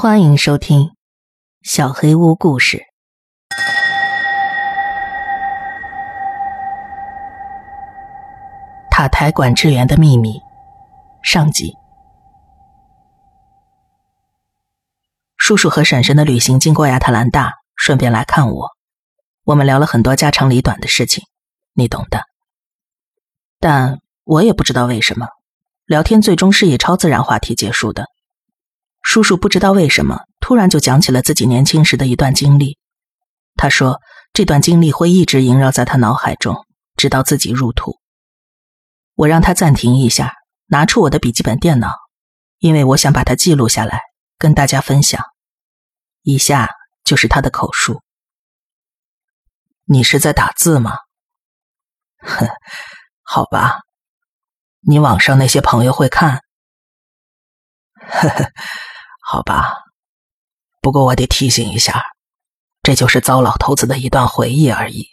欢迎收听《小黑屋故事》。塔台管制员的秘密上集。叔叔和婶婶的旅行经过亚特兰大，顺便来看我。我们聊了很多家长里短的事情，你懂的。但我也不知道为什么，聊天最终是以超自然话题结束的。叔叔不知道为什么突然就讲起了自己年轻时的一段经历。他说，这段经历会一直萦绕在他脑海中，直到自己入土。我让他暂停一下，拿出我的笔记本电脑，因为我想把它记录下来，跟大家分享。以下就是他的口述。你是在打字吗？哼，好吧。你网上那些朋友会看？呵呵。好吧，不过我得提醒一下，这就是糟老头子的一段回忆而已。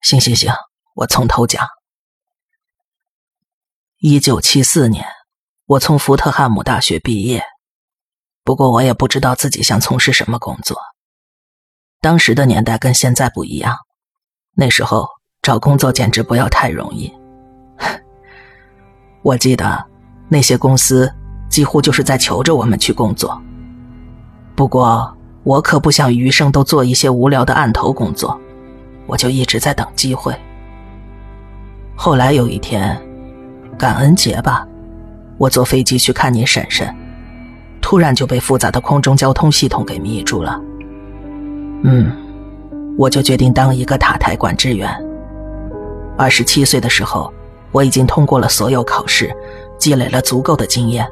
行行行，我从头讲。一九七四年，我从福特汉姆大学毕业，不过我也不知道自己想从事什么工作。当时的年代跟现在不一样，那时候找工作简直不要太容易。我记得那些公司。几乎就是在求着我们去工作。不过我可不想余生都做一些无聊的案头工作，我就一直在等机会。后来有一天，感恩节吧，我坐飞机去看你婶婶，突然就被复杂的空中交通系统给迷住了。嗯，我就决定当一个塔台管制员。二十七岁的时候，我已经通过了所有考试，积累了足够的经验。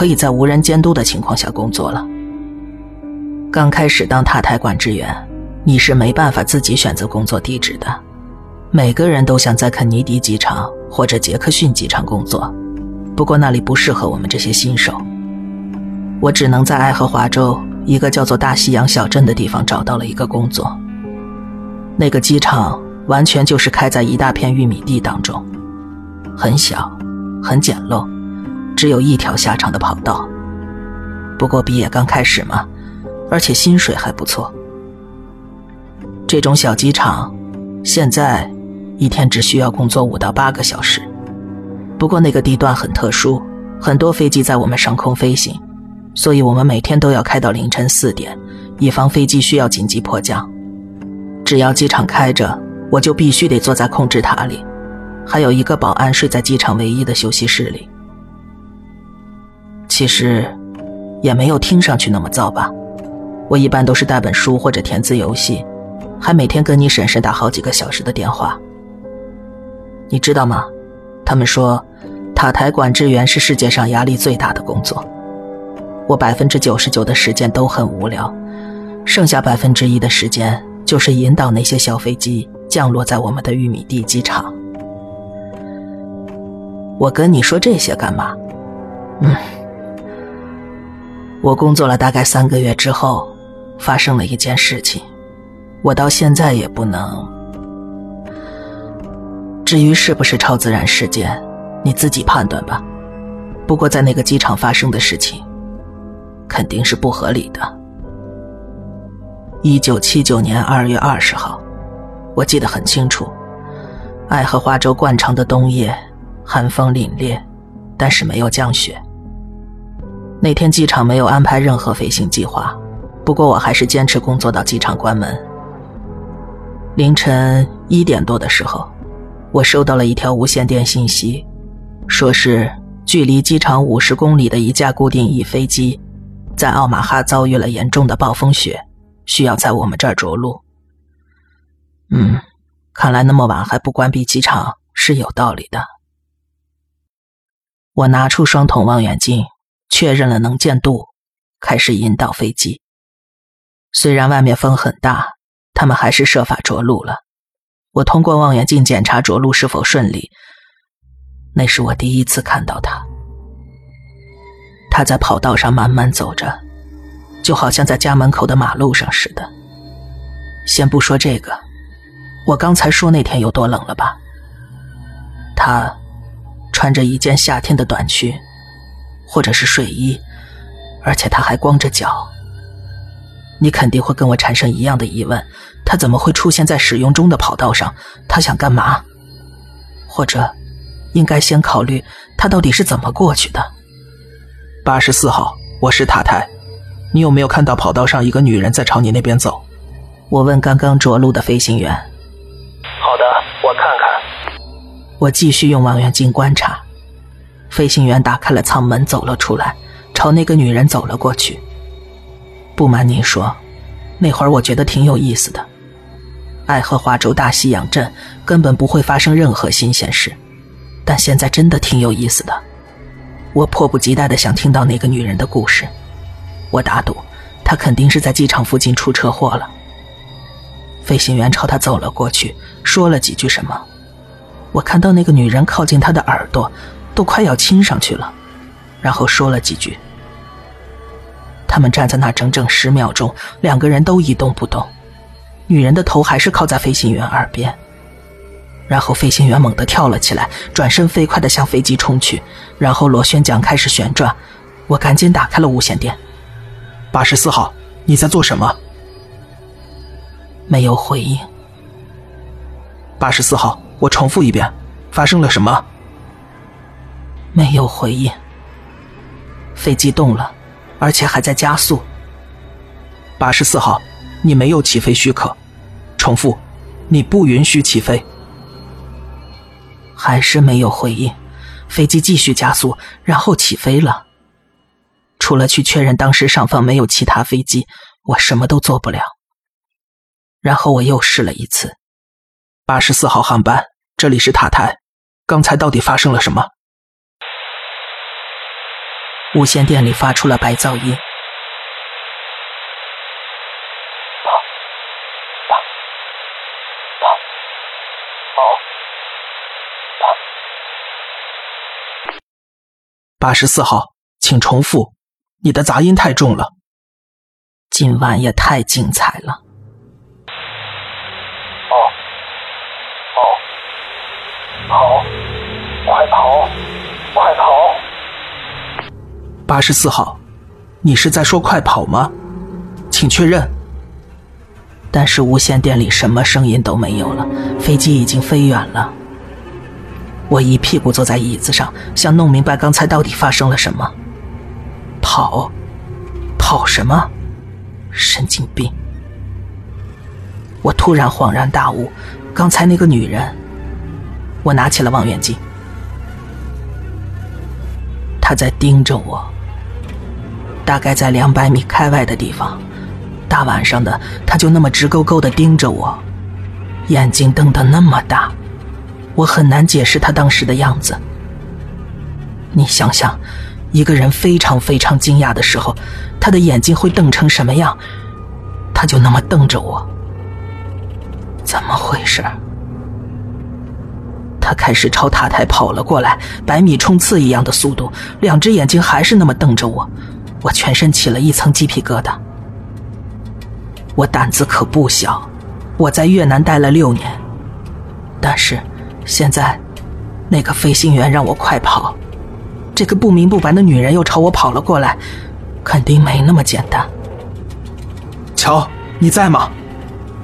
可以在无人监督的情况下工作了。刚开始当塔台管制员，你是没办法自己选择工作地址的。每个人都想在肯尼迪机场或者杰克逊机场工作，不过那里不适合我们这些新手。我只能在爱荷华州一个叫做大西洋小镇的地方找到了一个工作。那个机场完全就是开在一大片玉米地当中，很小，很简陋。只有一条狭长的跑道。不过毕业刚开始嘛，而且薪水还不错。这种小机场，现在一天只需要工作五到八个小时。不过那个地段很特殊，很多飞机在我们上空飞行，所以我们每天都要开到凌晨四点，以防飞机需要紧急迫降。只要机场开着，我就必须得坐在控制塔里，还有一个保安睡在机场唯一的休息室里。其实，也没有听上去那么糟吧。我一般都是带本书或者填字游戏，还每天跟你婶婶打好几个小时的电话。你知道吗？他们说，塔台管制员是世界上压力最大的工作。我百分之九十九的时间都很无聊，剩下百分之一的时间就是引导那些小飞机降落在我们的玉米地机场。我跟你说这些干嘛？嗯。我工作了大概三个月之后，发生了一件事情，我到现在也不能。至于是不是超自然事件，你自己判断吧。不过在那个机场发生的事情，肯定是不合理的。一九七九年二月二十号，我记得很清楚，爱荷华州惯常的冬夜，寒风凛冽，但是没有降雪。那天机场没有安排任何飞行计划，不过我还是坚持工作到机场关门。凌晨一点多的时候，我收到了一条无线电信息，说是距离机场五十公里的一架固定翼飞机，在奥马哈遭遇了严重的暴风雪，需要在我们这儿着陆。嗯，看来那么晚还不关闭机场是有道理的。我拿出双筒望远镜。确认了能见度，开始引导飞机。虽然外面风很大，他们还是设法着陆了。我通过望远镜检查着陆是否顺利。那是我第一次看到他。他在跑道上慢慢走着，就好像在家门口的马路上似的。先不说这个，我刚才说那天有多冷了吧？他穿着一件夏天的短裙。或者是睡衣，而且他还光着脚。你肯定会跟我产生一样的疑问：他怎么会出现在使用中的跑道上？他想干嘛？或者，应该先考虑他到底是怎么过去的？八十四号，我是塔台，你有没有看到跑道上一个女人在朝你那边走？我问刚刚着陆的飞行员。好的，我看看。我继续用望远镜观察，飞行员打开了舱门，走了出来，朝那个女人走了过去。不瞒您说，那会儿我觉得挺有意思的。爱荷华州大西洋镇根本不会发生任何新鲜事，但现在真的挺有意思的。我迫不及待的想听到那个女人的故事。我打赌，她肯定是在机场附近出车祸了。飞行员朝她走了过去，说了几句什么。我看到那个女人靠近他的耳朵，都快要亲上去了，然后说了几句。他们站在那整整十秒钟，两个人都一动不动，女人的头还是靠在飞行员耳边。然后飞行员猛地跳了起来，转身飞快地向飞机冲去，然后螺旋桨开始旋转。我赶紧打开了无线电。八十四号，你在做什么？没有回应。八十四号，我重复一遍，发生了什么？没有回应。飞机动了。而且还在加速。八十四号，你没有起飞许可。重复，你不允许起飞。还是没有回应。飞机继续加速，然后起飞了。除了去确认当时上方没有其他飞机，我什么都做不了。然后我又试了一次。八十四号航班，这里是塔台。刚才到底发生了什么？无线电里发出了白噪音。八十四号，请重复，你的杂音太重了。今晚也太精彩了。跑，跑，跑，快跑，快跑！八十四号，你是在说快跑吗？请确认。但是无线电里什么声音都没有了，飞机已经飞远了。我一屁股坐在椅子上，想弄明白刚才到底发生了什么。跑，跑什么？神经病！我突然恍然大悟，刚才那个女人。我拿起了望远镜，她在盯着我。大概在两百米开外的地方，大晚上的，他就那么直勾勾的盯着我，眼睛瞪得那么大，我很难解释他当时的样子。你想想，一个人非常非常惊讶的时候，他的眼睛会瞪成什么样？他就那么瞪着我，怎么回事？他开始朝塔台跑了过来，百米冲刺一样的速度，两只眼睛还是那么瞪着我。我全身起了一层鸡皮疙瘩。我胆子可不小，我在越南待了六年，但是现在那个飞行员让我快跑，这个不明不白的女人又朝我跑了过来，肯定没那么简单。乔，你在吗？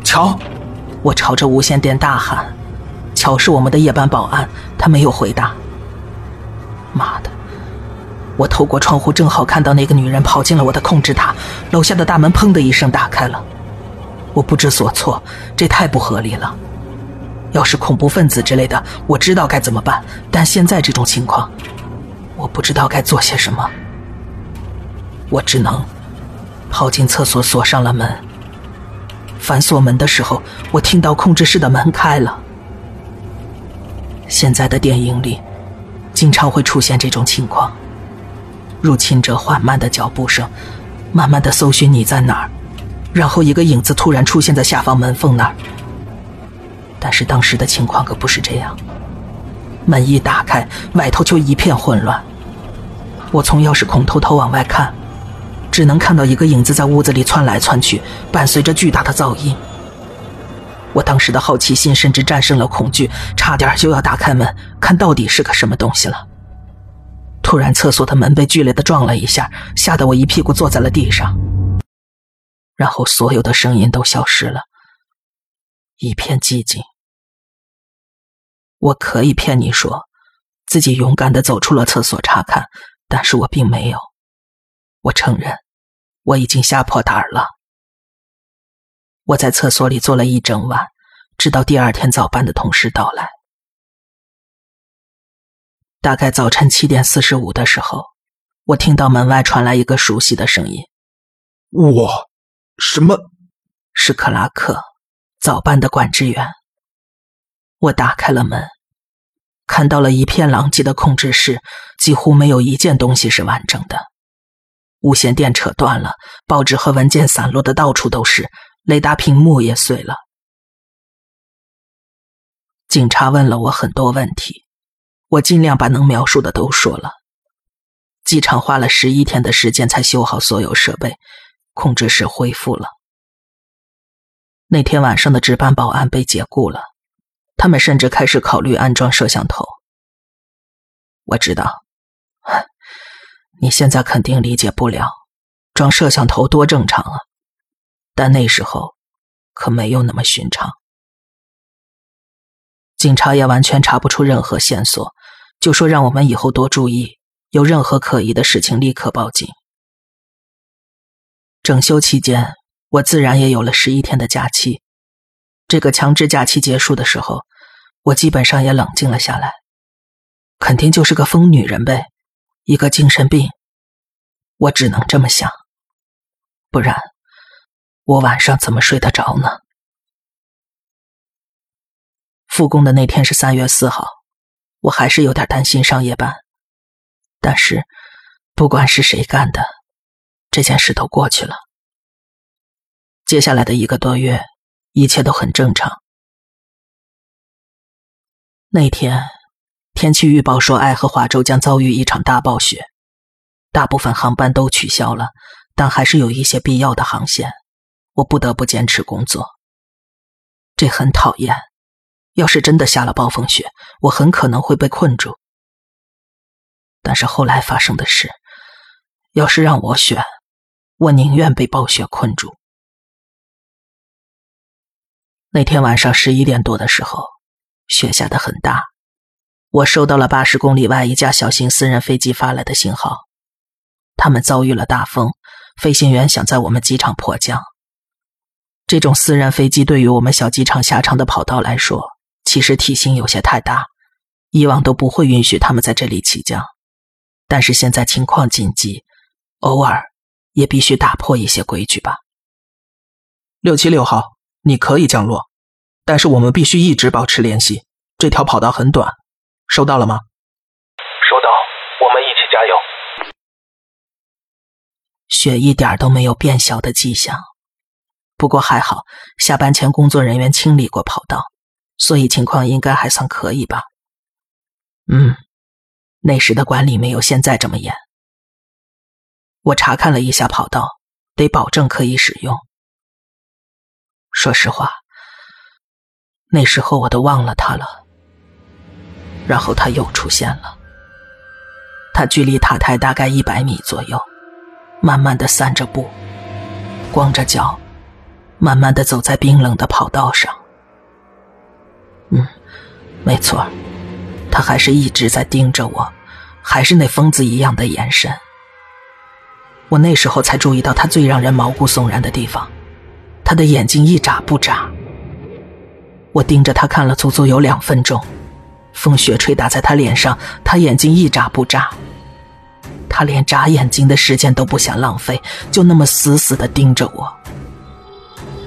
乔，我朝着无线电大喊。乔是我们的夜班保安，他没有回答。妈的！我透过窗户正好看到那个女人跑进了我的控制塔，楼下的大门砰的一声打开了。我不知所措，这太不合理了。要是恐怖分子之类的，我知道该怎么办，但现在这种情况，我不知道该做些什么。我只能跑进厕所，锁上了门。反锁门的时候，我听到控制室的门开了。现在的电影里，经常会出现这种情况。入侵者缓慢的脚步声，慢慢的搜寻你在哪儿，然后一个影子突然出现在下方门缝那儿。但是当时的情况可不是这样，门一打开，外头就一片混乱。我从钥匙孔偷偷往外看，只能看到一个影子在屋子里窜来窜去，伴随着巨大的噪音。我当时的好奇心甚至战胜了恐惧，差点就要打开门看到底是个什么东西了。突然，厕所的门被剧烈的撞了一下，吓得我一屁股坐在了地上。然后，所有的声音都消失了，一片寂静。我可以骗你说，自己勇敢的走出了厕所查看，但是我并没有。我承认，我已经吓破胆了。我在厕所里坐了一整晚，直到第二天早班的同事到来。大概早晨七点四十五的时候，我听到门外传来一个熟悉的声音：“我，什么？是克拉克，早班的管制员。”我打开了门，看到了一片狼藉的控制室，几乎没有一件东西是完整的。无线电扯断了，报纸和文件散落的到处都是，雷达屏幕也碎了。警察问了我很多问题。我尽量把能描述的都说了。机场花了十一天的时间才修好所有设备，控制室恢复了。那天晚上的值班保安被解雇了，他们甚至开始考虑安装摄像头。我知道，你现在肯定理解不了，装摄像头多正常啊，但那时候可没有那么寻常。警察也完全查不出任何线索，就说让我们以后多注意，有任何可疑的事情立刻报警。整修期间，我自然也有了十一天的假期。这个强制假期结束的时候，我基本上也冷静了下来，肯定就是个疯女人呗，一个精神病。我只能这么想，不然我晚上怎么睡得着呢？复工的那天是三月四号，我还是有点担心上夜班。但是，不管是谁干的，这件事都过去了。接下来的一个多月，一切都很正常。那天，天气预报说爱荷华州将遭遇一场大暴雪，大部分航班都取消了，但还是有一些必要的航线，我不得不坚持工作。这很讨厌。要是真的下了暴风雪，我很可能会被困住。但是后来发生的事，要是让我选，我宁愿被暴雪困住。那天晚上十一点多的时候，雪下的很大，我收到了八十公里外一架小型私人飞机发来的信号，他们遭遇了大风，飞行员想在我们机场迫降。这种私人飞机对于我们小机场狭长的跑道来说。其实体型有些太大，以往都不会允许他们在这里起降，但是现在情况紧急，偶尔也必须打破一些规矩吧。六七六号，你可以降落，但是我们必须一直保持联系。这条跑道很短，收到了吗？收到，我们一起加油。雪一点都没有变小的迹象，不过还好，下班前工作人员清理过跑道。所以情况应该还算可以吧。嗯，那时的管理没有现在这么严。我查看了一下跑道，得保证可以使用。说实话，那时候我都忘了他了。然后他又出现了。他距离塔台大概一百米左右，慢慢的散着步，光着脚，慢慢的走在冰冷的跑道上。嗯，没错，他还是一直在盯着我，还是那疯子一样的眼神。我那时候才注意到他最让人毛骨悚然的地方，他的眼睛一眨不眨。我盯着他看了足足有两分钟，风雪吹打在他脸上，他眼睛一眨不眨，他连眨眼睛的时间都不想浪费，就那么死死的盯着我。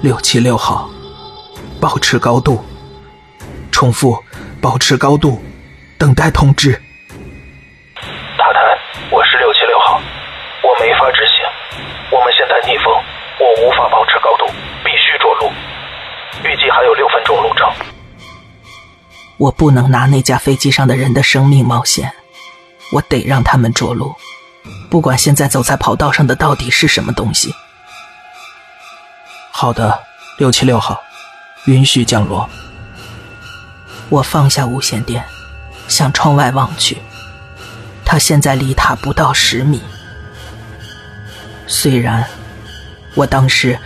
六七六号，保持高度。重复，保持高度，等待通知。塔台，我是六七六号，我没法执行。我们现在逆风，我无法保持高度，必须着陆。预计还有六分钟路程。我不能拿那架飞机上的人的生命冒险，我得让他们着陆，不管现在走在跑道上的到底是什么东西。好的，六七六号，允许降落。我放下无线电，向窗外望去。他现在离塔不到十米。虽然我当时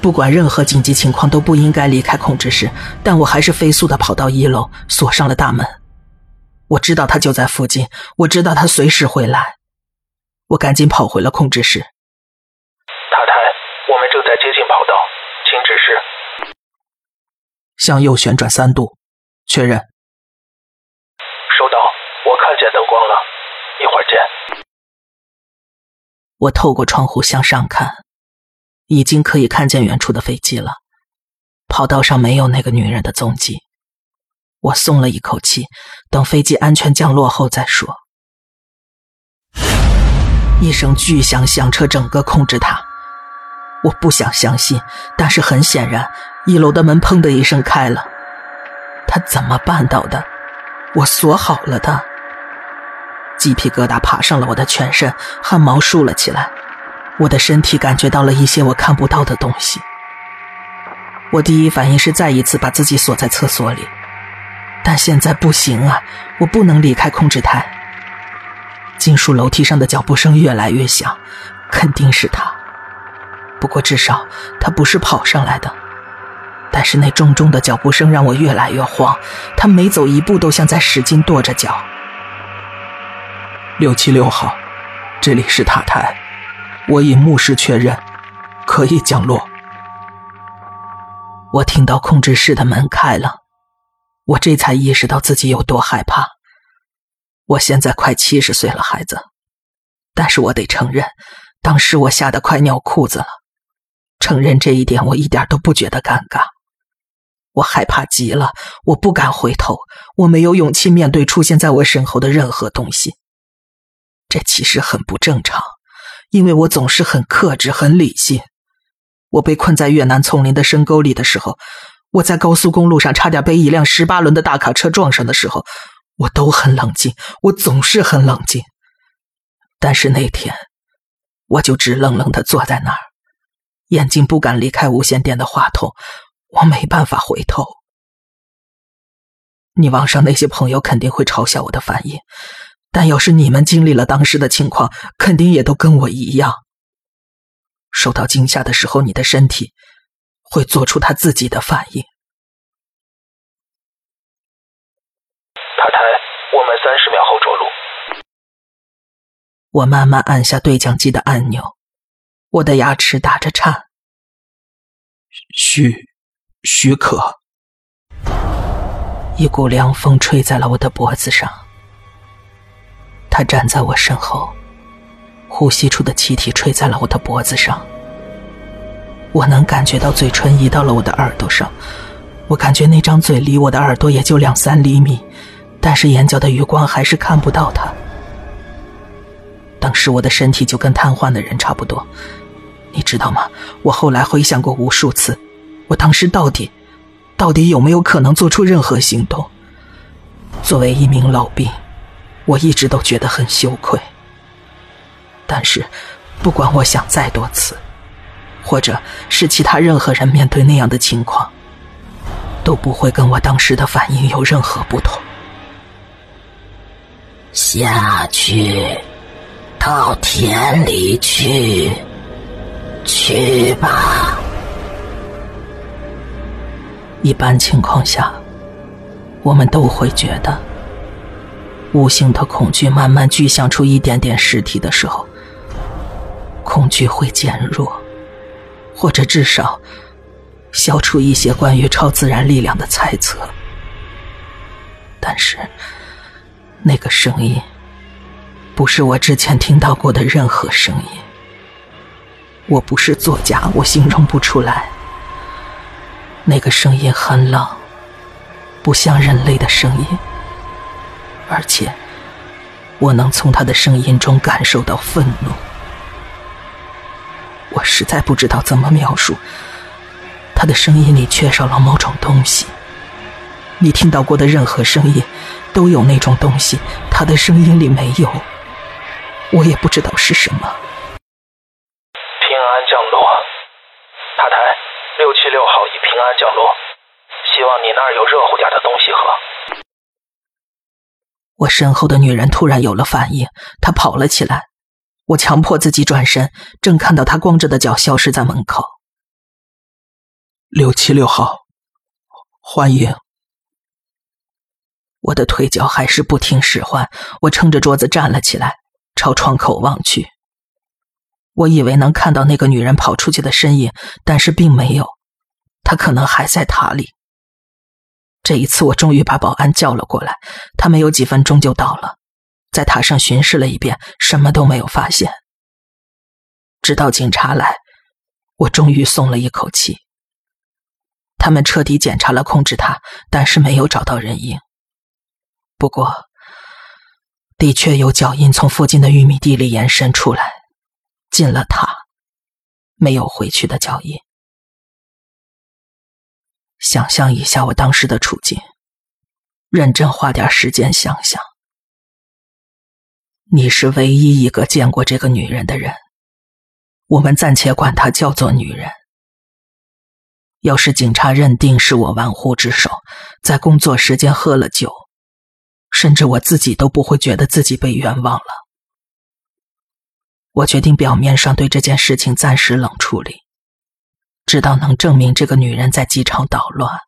不管任何紧急情况都不应该离开控制室，但我还是飞速的跑到一楼，锁上了大门。我知道他就在附近，我知道他随时会来。我赶紧跑回了控制室。塔台，我们正在接近跑道，请指示。向右旋转三度，确认。收到，我看见灯光了，一会儿见。我透过窗户向上看，已经可以看见远处的飞机了。跑道上没有那个女人的踪迹。我松了一口气，等飞机安全降落后再说。一声巨响响彻整个控制塔，我不想相信，但是很显然，一楼的门砰的一声开了。他怎么办到的？我锁好了的。鸡皮疙瘩爬上了我的全身，汗毛竖了起来。我的身体感觉到了一些我看不到的东西。我第一反应是再一次把自己锁在厕所里。但现在不行啊！我不能离开控制台。金属楼梯上的脚步声越来越响，肯定是他。不过至少他不是跑上来的。但是那重重的脚步声让我越来越慌。他每走一步都像在使劲跺着脚。六七六号，这里是塔台，我已目视确认，可以降落。我听到控制室的门开了。我这才意识到自己有多害怕。我现在快七十岁了，孩子，但是我得承认，当时我吓得快尿裤子了。承认这一点，我一点都不觉得尴尬。我害怕极了，我不敢回头，我没有勇气面对出现在我身后的任何东西。这其实很不正常，因为我总是很克制、很理性。我被困在越南丛林的深沟里的时候。我在高速公路上差点被一辆十八轮的大卡车撞上的时候，我都很冷静，我总是很冷静。但是那天，我就直愣愣的坐在那儿，眼睛不敢离开无线电的话筒，我没办法回头。你网上那些朋友肯定会嘲笑我的反应，但要是你们经历了当时的情况，肯定也都跟我一样。受到惊吓的时候，你的身体。会做出他自己的反应。塔台，我们三十秒后着陆。我慢慢按下对讲机的按钮，我的牙齿打着颤。许许可。一股凉风吹在了我的脖子上。他站在我身后，呼吸出的气体吹在了我的脖子上。我能感觉到嘴唇移到了我的耳朵上，我感觉那张嘴离我的耳朵也就两三厘米，但是眼角的余光还是看不到他。当时我的身体就跟瘫痪的人差不多，你知道吗？我后来回想过无数次，我当时到底，到底有没有可能做出任何行动？作为一名老兵，我一直都觉得很羞愧。但是，不管我想再多次。或者是其他任何人面对那样的情况，都不会跟我当时的反应有任何不同。下去，到田里去，去吧。一般情况下，我们都会觉得，无形的恐惧慢慢具象出一点点实体的时候，恐惧会减弱。或者至少消除一些关于超自然力量的猜测，但是那个声音不是我之前听到过的任何声音。我不是作家，我形容不出来。那个声音很冷，不像人类的声音，而且我能从他的声音中感受到愤怒。我实在不知道怎么描述，他的声音里缺少了某种东西。你听到过的任何声音，都有那种东西，他的声音里没有。我也不知道是什么。平安降落，塔台六七六降落，希望你那儿有热乎点的东西喝。我身后的女人突然有了反应，她跑了起来。我强迫自己转身，正看到她光着的脚消失在门口。六七六号，欢迎。我的腿脚还是不听使唤，我撑着桌子站了起来，朝窗口望去。我以为能看到那个女人跑出去的身影，但是并没有，他可能还在塔里。这一次，我终于把保安叫了过来，他没有几分钟就到了，在塔上巡视了一遍，什么都没有发现。直到警察来，我终于松了一口气。他们彻底检查了控制塔，但是没有找到人影。不过，的确有脚印从附近的玉米地里延伸出来，进了塔，没有回去的脚印。想象一下我当时的处境，认真花点时间想想。你是唯一一个见过这个女人的人，我们暂且管她叫做女人。要是警察认定是我玩忽职守，在工作时间喝了酒，甚至我自己都不会觉得自己被冤枉了。我决定表面上对这件事情暂时冷处理。直到能证明这个女人在机场捣乱，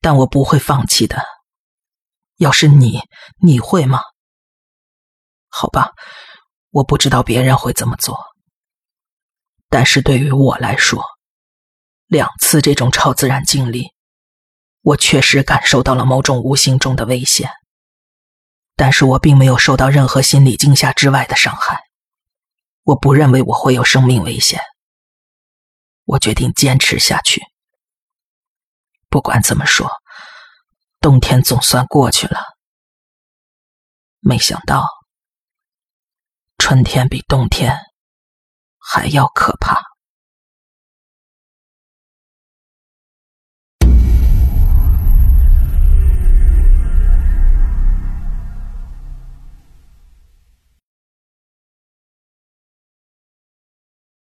但我不会放弃的。要是你，你会吗？好吧，我不知道别人会怎么做，但是对于我来说，两次这种超自然经历，我确实感受到了某种无形中的危险，但是我并没有受到任何心理惊吓之外的伤害。我不认为我会有生命危险。我决定坚持下去。不管怎么说，冬天总算过去了。没想到，春天比冬天还要可怕。